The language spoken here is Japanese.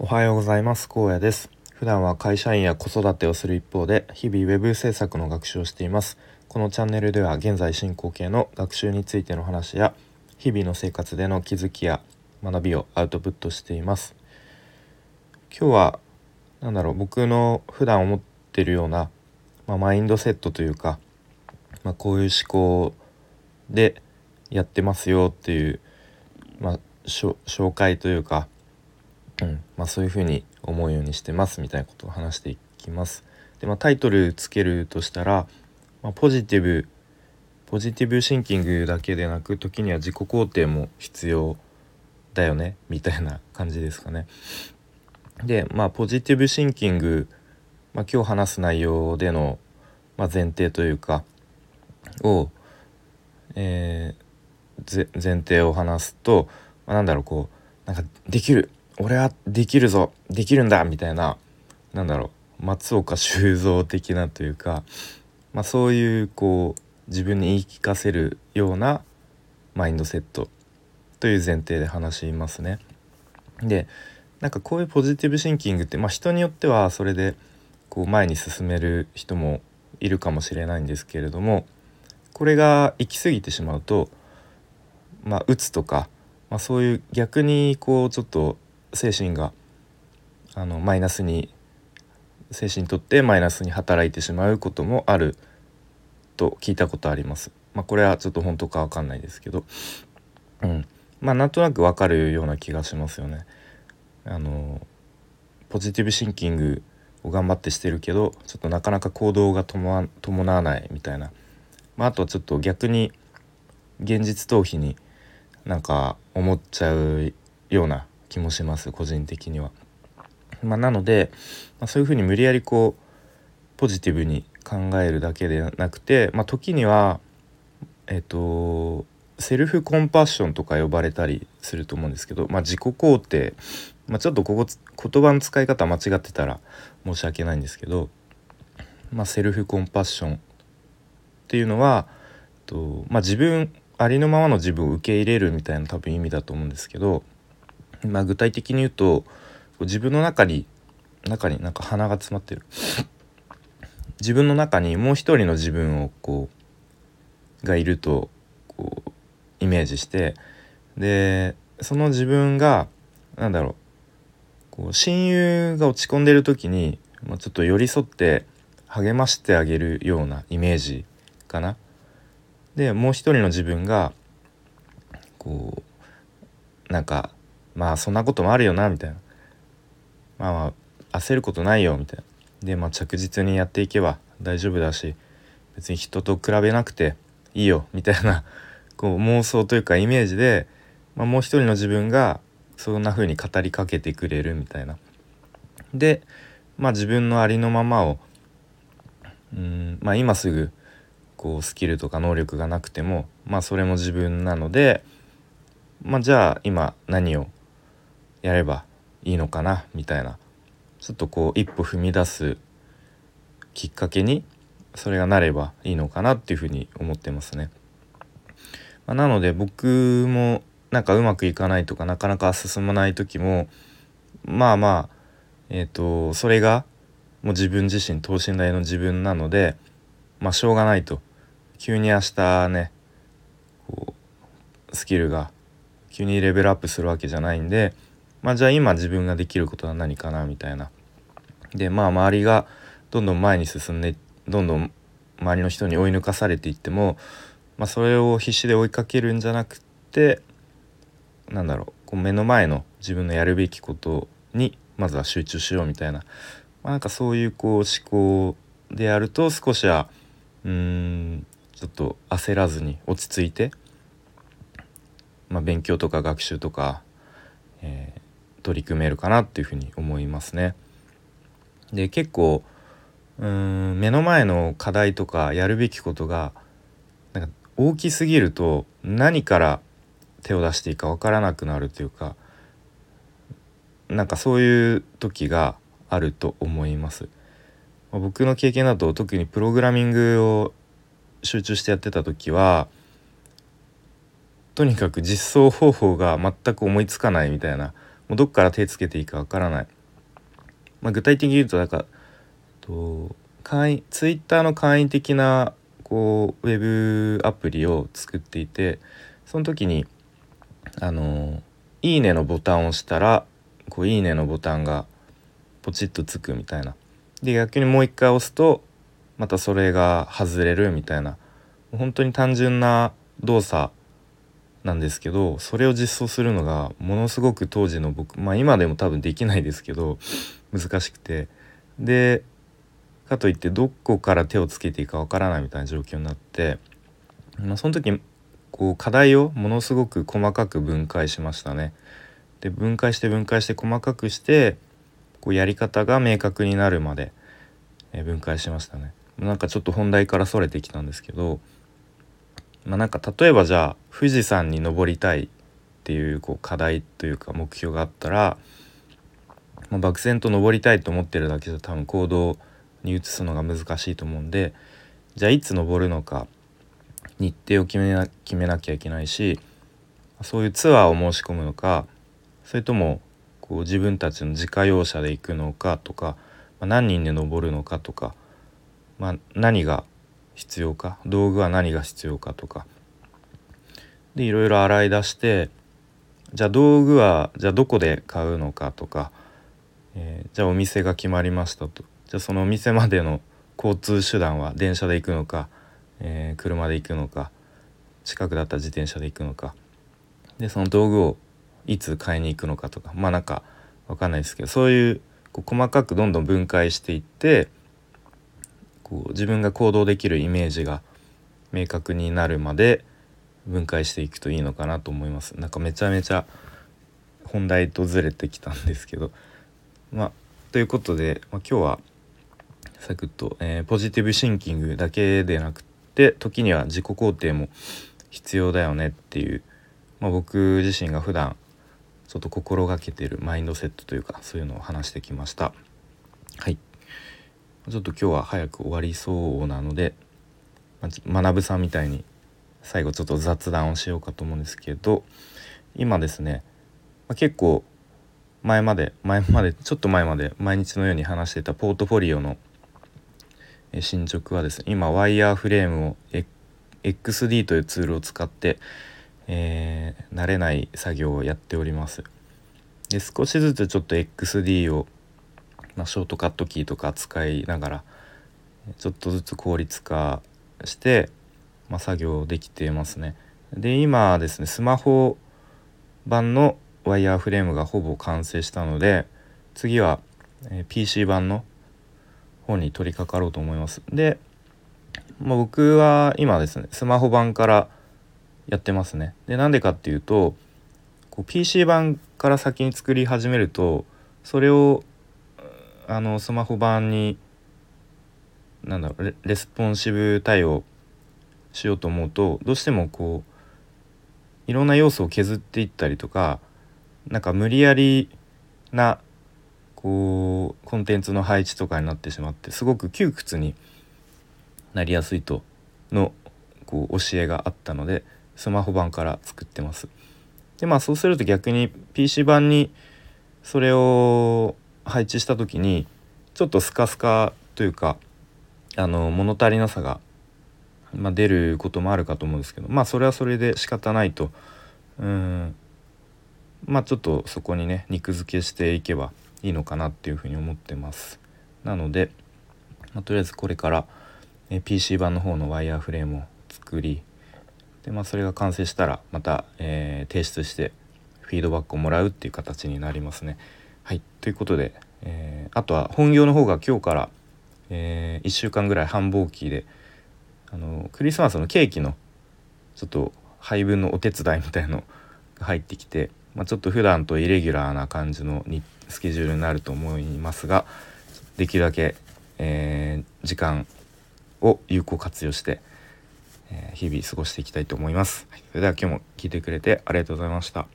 おはようございます。高野です。普段は会社員や子育てをする一方で日々ウェブ制作の学習をしています。このチャンネルでは現在進行形の学習についての話や日々の生活での気づきや学びをアウトプットしています。今日は何だろう僕の普段思ってるような、まあ、マインドセットというか、まあ、こういう思考でやってますよっていう、まあ、紹介というか、うんまあ、そういうふうに思うようにしてますみたいなことを話していきます。でまあ、タイトルつけるとしたら、まあ、ポジティブポジティブシンキングだけでなく時には自己肯定も必要だよねみたいな感じですかね。でまあポジティブシンキング、まあ、今日話す内容での、まあ、前提というかを、えー、前提を話すと、まあ、なんだろうこうなんかできる俺はできるぞできるんだみたいななんだろう松岡修造的なというか、まあ、そういうこう自分に言い聞かせるようなマインドセットという前提で話しますね。でなんかこういうポジティブシンキングって、まあ、人によってはそれでこう前に進める人もいるかもしれないんですけれどもこれが行き過ぎてしまうとまあうつとか、まあ、そういう逆にこうちょっと精神があのマイナスに精神にとってマイナスに働いてしまうこともあると聞いたことあります。まあ、これはちょっと本当かわかんないですけど、うん、まあなんとなくわかるような気がしますよね。あのポジティブシンキングを頑張ってしてるけどちょっとなかなか行動が伴わないみたいな、まあ、あとはちょっと逆に現実逃避になんか思っちゃうような気もします個人的には。まあ、なので、まあ、そういうふうに無理やりこうポジティブに考えるだけでなくて、まあ、時にはえっ、とセルフコンパッションとか呼ばれたりすると思うんですけど、まあ、自己肯定、まあ、ちょっとここ言葉の使い方間違ってたら申し訳ないんですけど、まあ、セルフコンパッションっていうのはえっと、まあ、自分ありのままの自分を受け入れるみたいな多分意味だと思うんですけどまあ、具体的に言うと自分の中に中になんか鼻が詰まってる自分の中にもう一人の自分をこうがいるとこうイメージしてでその自分が何だろうこう親友が落ち込んでる時に、まあ、ちょっと寄り添って励ましてあげるようなイメージかな。でもう一人の自分がこうなんかまあそんなこともあるよなみたいな。まあまあ焦ることないよみたいな。でまあ着実にやっていけば大丈夫だし別に人と比べなくていいよみたいな。こう妄想というかイメージで、まあ、もう一人の自分がそんな風に語りかけてくれるみたいな。でまあ自分のありのままをうんまあ今すぐこうスキルとか能力がなくてもまあそれも自分なのでまあじゃあ今何をやればいいのかなみたいなちょっとこう一歩踏み出すきっかけにそれがなればいいのかなっていうふうに思ってますね。まあ、なので僕もなんかうまくいかないとかなかなか進まない時もまあまあえっ、ー、とそれがもう自分自身等身大の自分なのでまあしょうがないと急に明日ねこうスキルが急にレベルアップするわけじゃないんでまあじゃあ今自分ができることは何かなみたいな。でまあ周りがどんどん前に進んでどんどん周りの人に追い抜かされていっても、まあ、それを必死で追いかけるんじゃなくてなんだろうこう目の前の自分のやるべきことにまずは集中しようみたいな、まあ、なんかそういうこう思考でやると少しはうーんちょっと焦らずに落ち着いて、まあ、勉強とか学習とか、え取り組めるかなっていうふうに思いますね。で結構うん目の前の課題とかやるべきことがなんか大きすぎると何から手を出していいか分からなくなるというかなんかそういう時があると思います。僕の経験だと特にプログラミングを集中してやってた時はとにかく実装方法が全く思いつかないみたいなもうどっから手つけていいかわからない、まあ、具体的に言うとだかと会員ツイッターの簡易的なこうウェブアプリを作っていてその時にあの「いいね」のボタンを押したらこう「いいね」のボタンがポチッとつくみたいな。で逆にもう一回押すとまたそれが外れるみたいな。本当に単純な動作なんですけどそれを実装するのがものすごく当時の僕まあ今でも多分できないですけど難しくてでかといってどこから手をつけていいかわからないみたいな状況になって、まあ、その時こう課題をものすごく細かく分解しましたね。で分解して分解して細かくしてこうやり方が明確になるまで分解しましたね。なんかちょっと本題からそれてきたんですけどまあ、なんか例えばじゃあ富士山に登りたいっていうこう課題というか目標があったら、まあ、漠然と登りたいと思ってるだけじゃ多分行動に移すのが難しいと思うんでじゃあいつ登るのか日程を決めな決めなきゃいけないしそういうツアーを申し込むのかそれともこう自分たちの自家用車で行くのかとか、まあ、何人で登るのかとか、まあ、何が必要か？道具は何が必要かとか。でいろいろ洗い出してじゃあ道具はじゃあどこで買うのかとか、えー、じゃあお店が決まりましたと。じゃあそのお店までの交通手段は電車で行くのか、えー、車で行くのか近くだったら自転車で行くのか。でその道具をいつ買いに行くのかとか。まあなんか分かんないですけどそういうこう細かくどんどん分解していってこう自分が行動できるイメージが明確になるまで分解していくといいのかなと思います。なんかめちゃめちゃ本題とずれてきたんですけどまあということで、まあ、今日はサクッと、えー、ポジティブシンキングだけでなくて時には自己肯定も必要だよねっていう、まあ、僕自身が普段ちょっと心がけてるマインドセットというかそういうのを話してきました。はいちょっと今日は早く終わりそうなので、ま学さんみたいに最後ちょっと雑談をしようかと思うんですけど今ですね、ま結構前まで前までちょっと前まで毎日のように話してたポートフォリオの進捗はですね今ワイヤーフレームを XD というツールを使って、えー、慣れない作業をやっております。で少しずつちょっと XD をまあ、ショートカットキーとか使いながらちょっとずつ効率化して、まあ、作業できてますね。で今ですねスマホ版のワイヤーフレームがほぼ完成したので次は、PC 版の方に取り掛かろうと思います。で、まあ、僕は今ですねスマホ版からやってますね。でなんでかっていうとこう PC 版から先に作り始めるとそれをあのスマホ版になんだろうレスポンシブ対応しようと思うとどうしてもこういろんな要素を削っていったりとかなんか無理やりなこうコンテンツの配置とかになってしまってすごく窮屈になりやすいとのこう教えがあったのでスマホ版から作ってます。でまあそうすると逆に PC 版にそれを配置した時にちょっとスカスカというかあの物足りなさが、まあ、出ることもあるかと思うんですけどまあそれはそれで仕方ないとうんまあちょっとそこにね肉付けしていけばいいのかなっていうふうに思ってます。なので、まあ、とりあえずこれから、え PC 版の方のワイヤーフレームを作りで、まあ、それが完成したらまた、えー、提出してフィードバックをもらうっていう形になりますね。はいということで、えー、あとは本業の方が今日から、えー、1週間ぐらい繁忙期であのクリスマスのケーキのちょっと配分のお手伝いみたいのが入ってきて、まあ、ちょっと普段とイレギュラーな感じのにスケジュールになると思いますができるだけ、えー、時間を有効活用して、えー、日々過ごしていきたいと思います。それでは今日も聞いてくれてありがとうございました。